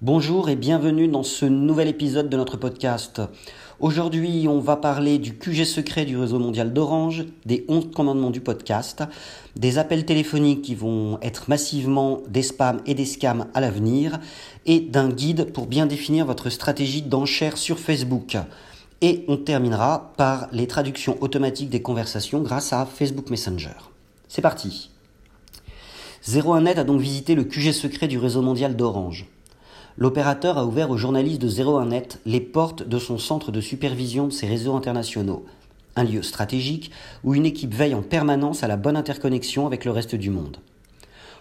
Bonjour et bienvenue dans ce nouvel épisode de notre podcast. Aujourd'hui, on va parler du QG secret du réseau mondial d'Orange, des 11 commandements du podcast, des appels téléphoniques qui vont être massivement des spams et des scams à l'avenir, et d'un guide pour bien définir votre stratégie d'enchère sur Facebook. Et on terminera par les traductions automatiques des conversations grâce à Facebook Messenger. C'est parti 01net a donc visité le QG secret du réseau mondial d'Orange l'opérateur a ouvert aux journalistes de 01net les portes de son centre de supervision de ses réseaux internationaux, un lieu stratégique où une équipe veille en permanence à la bonne interconnexion avec le reste du monde.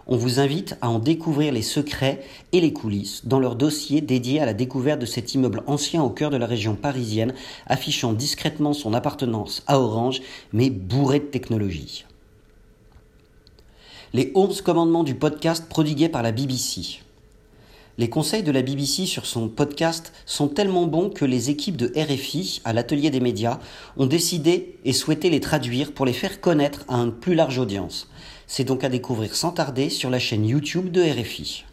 On vous invite à en découvrir les secrets et les coulisses dans leur dossier dédié à la découverte de cet immeuble ancien au cœur de la région parisienne, affichant discrètement son appartenance à Orange, mais bourré de technologie. Les 11 commandements du podcast prodigués par la BBC. Les conseils de la BBC sur son podcast sont tellement bons que les équipes de RFI, à l'atelier des médias, ont décidé et souhaité les traduire pour les faire connaître à une plus large audience. C'est donc à découvrir sans tarder sur la chaîne YouTube de RFI.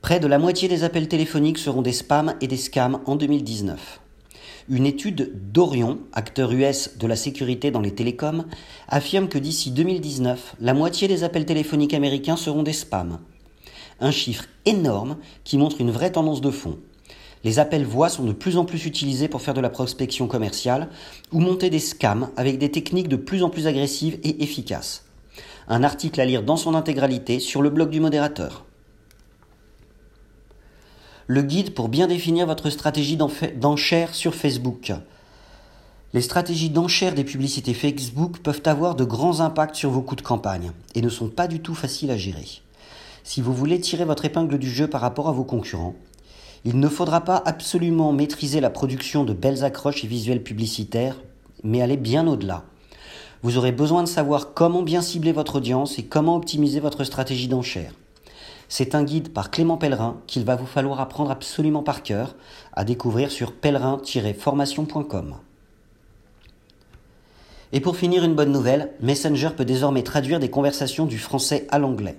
Près de la moitié des appels téléphoniques seront des spams et des scams en 2019. Une étude d'Orion, acteur US de la sécurité dans les télécoms, affirme que d'ici 2019, la moitié des appels téléphoniques américains seront des spams un chiffre énorme qui montre une vraie tendance de fond. Les appels voix sont de plus en plus utilisés pour faire de la prospection commerciale ou monter des scams avec des techniques de plus en plus agressives et efficaces. Un article à lire dans son intégralité sur le blog du modérateur. Le guide pour bien définir votre stratégie d'enchère sur Facebook. Les stratégies d'enchère des publicités Facebook peuvent avoir de grands impacts sur vos coûts de campagne et ne sont pas du tout faciles à gérer. Si vous voulez tirer votre épingle du jeu par rapport à vos concurrents, il ne faudra pas absolument maîtriser la production de belles accroches et visuels publicitaires, mais aller bien au-delà. Vous aurez besoin de savoir comment bien cibler votre audience et comment optimiser votre stratégie d'enchère. C'est un guide par Clément Pellerin qu'il va vous falloir apprendre absolument par cœur à découvrir sur pellerin-formation.com. Et pour finir, une bonne nouvelle, Messenger peut désormais traduire des conversations du français à l'anglais.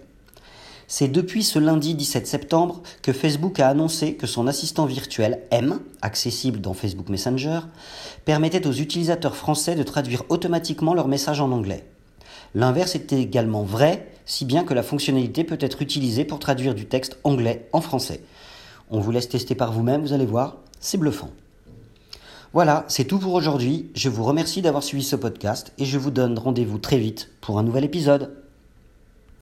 C'est depuis ce lundi 17 septembre que Facebook a annoncé que son assistant virtuel M, accessible dans Facebook Messenger, permettait aux utilisateurs français de traduire automatiquement leurs messages en anglais. L'inverse est également vrai, si bien que la fonctionnalité peut être utilisée pour traduire du texte anglais en français. On vous laisse tester par vous-même, vous allez voir, c'est bluffant. Voilà, c'est tout pour aujourd'hui. Je vous remercie d'avoir suivi ce podcast et je vous donne rendez-vous très vite pour un nouvel épisode.